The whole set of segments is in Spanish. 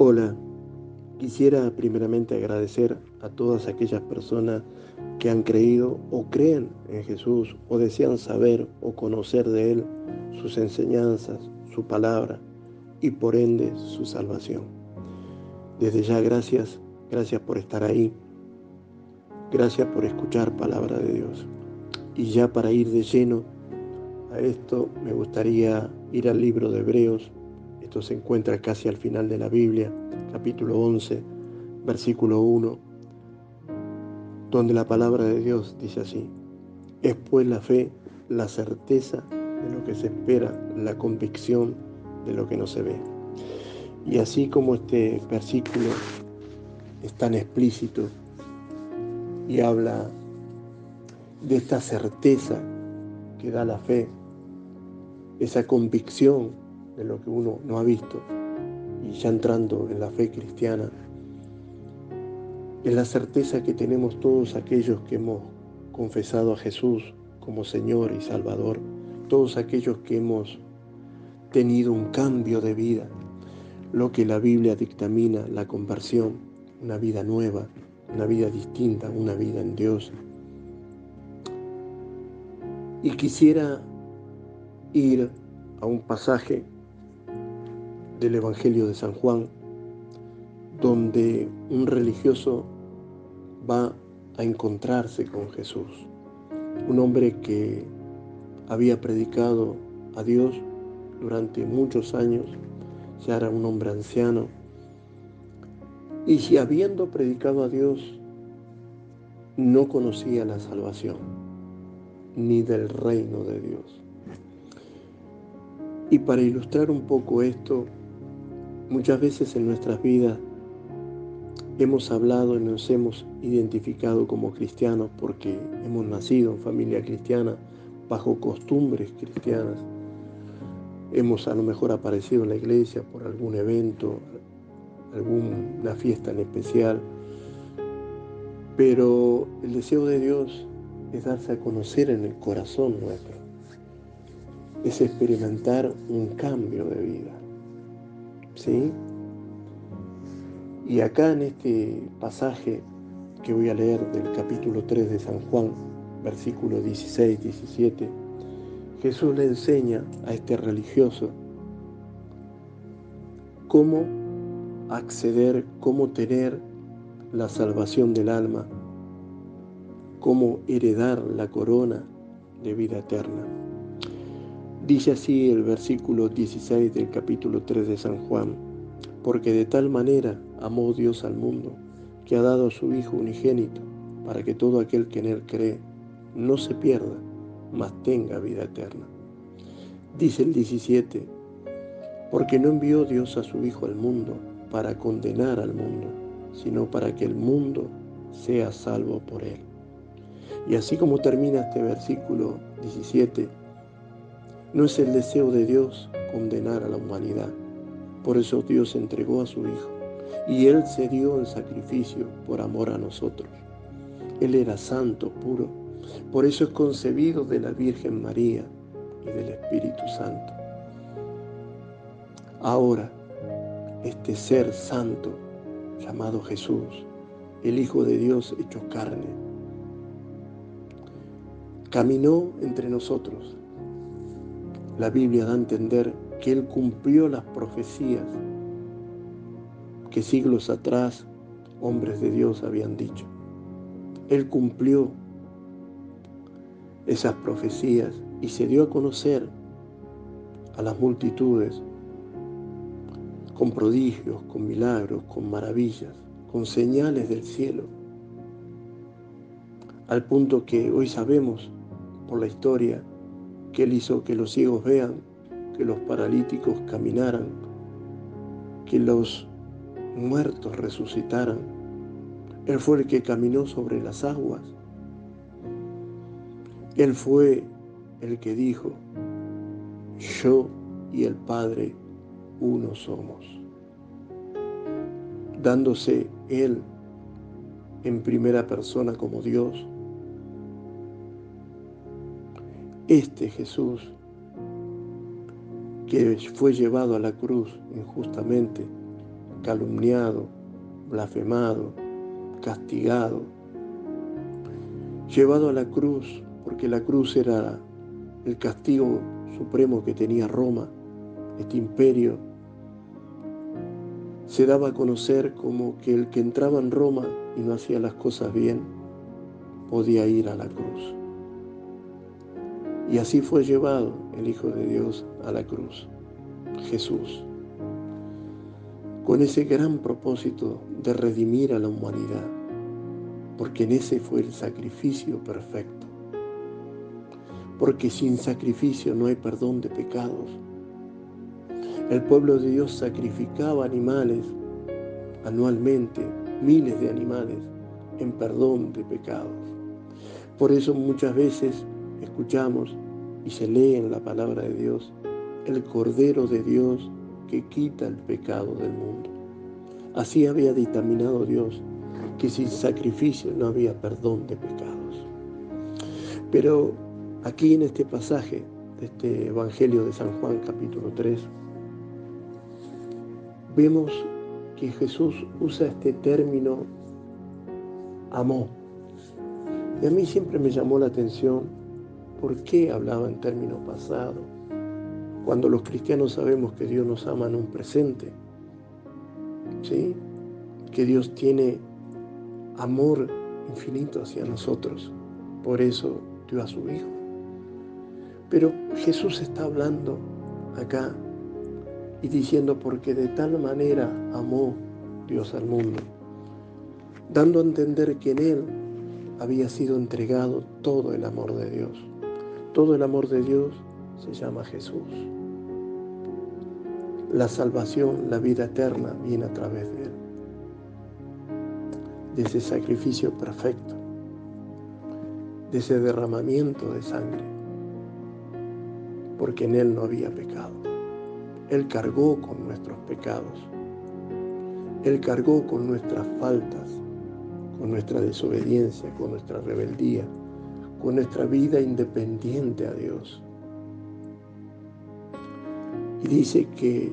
Hola, quisiera primeramente agradecer a todas aquellas personas que han creído o creen en Jesús o desean saber o conocer de Él sus enseñanzas, su palabra y por ende su salvación. Desde ya gracias, gracias por estar ahí, gracias por escuchar palabra de Dios. Y ya para ir de lleno a esto me gustaría ir al libro de Hebreos esto se encuentra casi al final de la Biblia, capítulo 11, versículo 1, donde la palabra de Dios dice así, es pues la fe la certeza de lo que se espera, la convicción de lo que no se ve. Y así como este versículo es tan explícito y habla de esta certeza que da la fe, esa convicción de lo que uno no ha visto y ya entrando en la fe cristiana, es la certeza que tenemos todos aquellos que hemos confesado a Jesús como Señor y Salvador, todos aquellos que hemos tenido un cambio de vida, lo que la Biblia dictamina, la conversión, una vida nueva, una vida distinta, una vida en Dios. Y quisiera ir a un pasaje del Evangelio de San Juan, donde un religioso va a encontrarse con Jesús, un hombre que había predicado a Dios durante muchos años, ya era un hombre anciano, y si habiendo predicado a Dios, no conocía la salvación, ni del reino de Dios. Y para ilustrar un poco esto, Muchas veces en nuestras vidas hemos hablado y nos hemos identificado como cristianos porque hemos nacido en familia cristiana, bajo costumbres cristianas. Hemos a lo mejor aparecido en la iglesia por algún evento, alguna fiesta en especial. Pero el deseo de Dios es darse a conocer en el corazón nuestro. Es experimentar un cambio de vida. ¿Sí? Y acá en este pasaje que voy a leer del capítulo 3 de San Juan, versículo 16, 17, Jesús le enseña a este religioso cómo acceder, cómo tener la salvación del alma, cómo heredar la corona de vida eterna. Dice así el versículo 16 del capítulo 3 de San Juan, porque de tal manera amó Dios al mundo, que ha dado a su Hijo unigénito, para que todo aquel que en él cree no se pierda, mas tenga vida eterna. Dice el 17, porque no envió Dios a su Hijo al mundo para condenar al mundo, sino para que el mundo sea salvo por él. Y así como termina este versículo 17, no es el deseo de Dios condenar a la humanidad. Por eso Dios entregó a su Hijo y Él se dio en sacrificio por amor a nosotros. Él era santo, puro. Por eso es concebido de la Virgen María y del Espíritu Santo. Ahora, este ser santo llamado Jesús, el Hijo de Dios hecho carne, caminó entre nosotros la Biblia da a entender que Él cumplió las profecías que siglos atrás hombres de Dios habían dicho. Él cumplió esas profecías y se dio a conocer a las multitudes con prodigios, con milagros, con maravillas, con señales del cielo, al punto que hoy sabemos por la historia que Él hizo que los ciegos vean, que los paralíticos caminaran, que los muertos resucitaran. Él fue el que caminó sobre las aguas. Él fue el que dijo, yo y el Padre uno somos. Dándose Él en primera persona como Dios, este Jesús que fue llevado a la cruz injustamente calumniado, blasfemado, castigado, llevado a la cruz, porque la cruz era el castigo supremo que tenía Roma, este imperio, se daba a conocer como que el que entraba en Roma y no hacía las cosas bien, podía ir a la cruz. Y así fue llevado el Hijo de Dios a la cruz, Jesús, con ese gran propósito de redimir a la humanidad, porque en ese fue el sacrificio perfecto. Porque sin sacrificio no hay perdón de pecados. El pueblo de Dios sacrificaba animales anualmente, miles de animales, en perdón de pecados. Por eso muchas veces escuchamos y se lee en la palabra de Dios el Cordero de Dios que quita el pecado del mundo. Así había dictaminado Dios que sin sacrificio no había perdón de pecados. Pero aquí en este pasaje de este Evangelio de San Juan capítulo 3, vemos que Jesús usa este término amó. Y a mí siempre me llamó la atención por qué hablaba en término pasado, cuando los cristianos sabemos que Dios nos ama en un presente, ¿sí? que Dios tiene amor infinito hacia nosotros, por eso dio a su Hijo. Pero Jesús está hablando acá y diciendo porque de tal manera amó Dios al mundo, dando a entender que en Él había sido entregado todo el amor de Dios. Todo el amor de Dios se llama Jesús. La salvación, la vida eterna viene a través de Él, de ese sacrificio perfecto, de ese derramamiento de sangre, porque en Él no había pecado. Él cargó con nuestros pecados. Él cargó con nuestras faltas, con nuestra desobediencia, con nuestra rebeldía, con nuestra vida independiente a Dios. Y dice que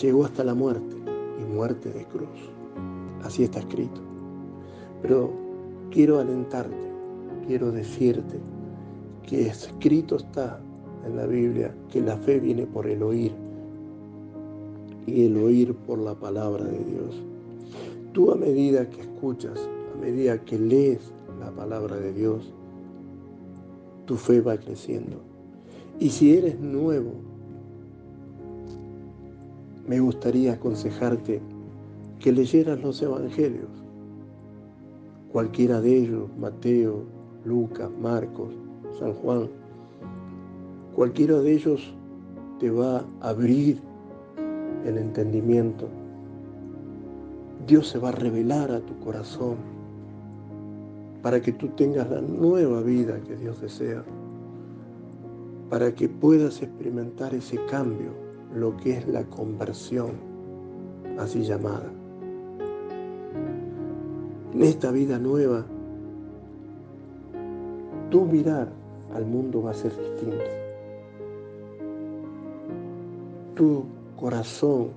llegó hasta la muerte y muerte de cruz. Así está escrito. Pero quiero alentarte, quiero decirte que escrito está en la Biblia que la fe viene por el oír y el oír por la palabra de Dios. Tú a medida que escuchas, a medida que lees la palabra de Dios, tu fe va creciendo. Y si eres nuevo, me gustaría aconsejarte que leyeras los evangelios, cualquiera de ellos, Mateo, Lucas, Marcos, San Juan, cualquiera de ellos te va a abrir el entendimiento. Dios se va a revelar a tu corazón para que tú tengas la nueva vida que Dios desea, para que puedas experimentar ese cambio, lo que es la conversión, así llamada. En esta vida nueva, tu mirar al mundo va a ser distinto. Tu corazón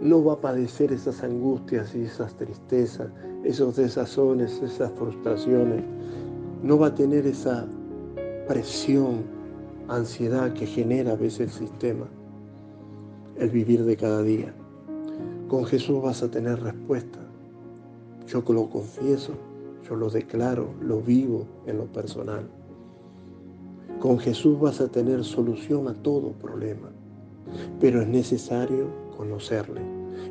no va a padecer esas angustias y esas tristezas, esos desazones, esas frustraciones. No va a tener esa presión, ansiedad que genera a veces el sistema, el vivir de cada día. Con Jesús vas a tener respuesta. Yo lo confieso, yo lo declaro, lo vivo en lo personal. Con Jesús vas a tener solución a todo problema. Pero es necesario conocerle,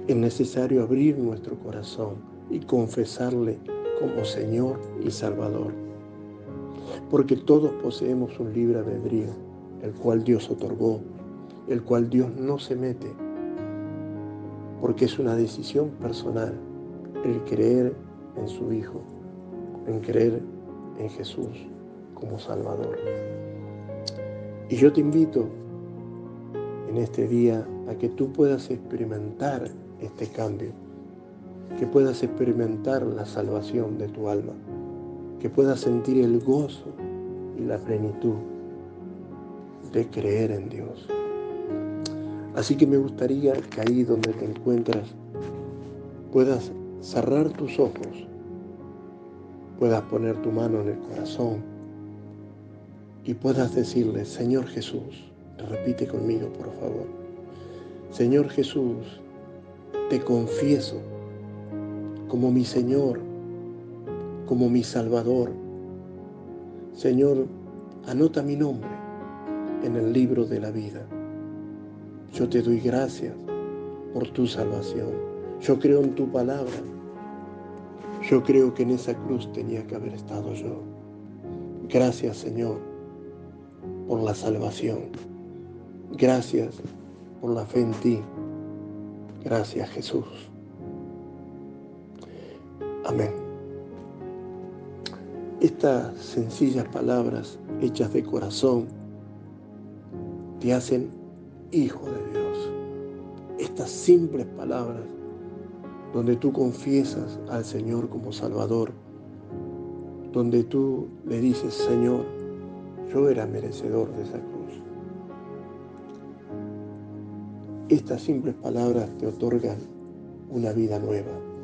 es necesario abrir nuestro corazón y confesarle como Señor y Salvador. Porque todos poseemos un libre albedrío, el cual Dios otorgó, el cual Dios no se mete, porque es una decisión personal el creer en su Hijo, en creer en Jesús como Salvador. Y yo te invito en este día a que tú puedas experimentar este cambio, que puedas experimentar la salvación de tu alma, que puedas sentir el gozo y la plenitud de creer en Dios. Así que me gustaría que ahí donde te encuentras puedas cerrar tus ojos, puedas poner tu mano en el corazón y puedas decirle, Señor Jesús, repite conmigo por favor, Señor Jesús, te confieso como mi Señor, como mi Salvador. Señor, anota mi nombre en el libro de la vida. Yo te doy gracias por tu salvación. Yo creo en tu palabra. Yo creo que en esa cruz tenía que haber estado yo. Gracias Señor por la salvación. Gracias por la fe en ti. Gracias Jesús. Amén. Estas sencillas palabras hechas de corazón te hacen hijo de Dios. Estas simples palabras donde tú confiesas al Señor como Salvador, donde tú le dices, Señor, yo era merecedor de esa cruz. Estas simples palabras te otorgan una vida nueva.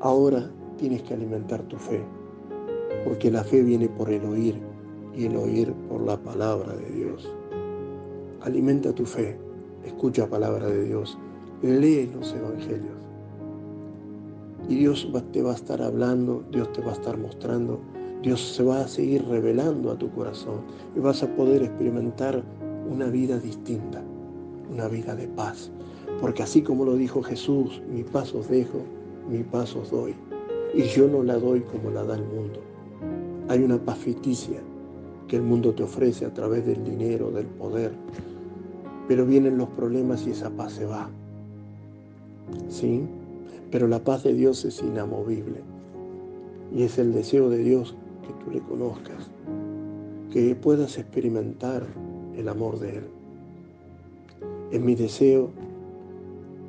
Ahora tienes que alimentar tu fe, porque la fe viene por el oír y el oír por la palabra de Dios. Alimenta tu fe, escucha palabra de Dios, lee los evangelios. Y Dios te va a estar hablando, Dios te va a estar mostrando, Dios se va a seguir revelando a tu corazón y vas a poder experimentar una vida distinta, una vida de paz. Porque así como lo dijo Jesús, mi paz os dejo, mi paz os doy. Y yo no la doy como la da el mundo. Hay una paz ficticia que el mundo te ofrece a través del dinero, del poder, pero vienen los problemas y esa paz se va. ¿Sí? Pero la paz de Dios es inamovible. Y es el deseo de Dios que tú le conozcas, que puedas experimentar el amor de Él. Es mi deseo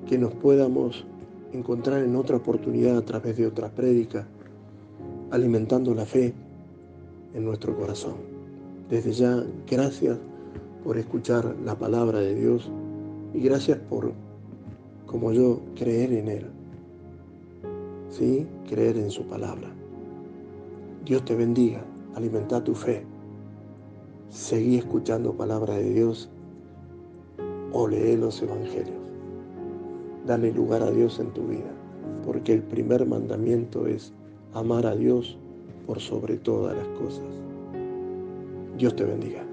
que nos podamos encontrar en otra oportunidad a través de otra prédica, alimentando la fe en nuestro corazón. Desde ya, gracias por escuchar la palabra de Dios y gracias por, como yo, creer en Él. ¿Sí? Creer en su palabra. Dios te bendiga, alimenta tu fe. Seguí escuchando palabra de Dios o lee los evangelios. Dale lugar a Dios en tu vida, porque el primer mandamiento es amar a Dios por sobre todas las cosas. Dios te bendiga.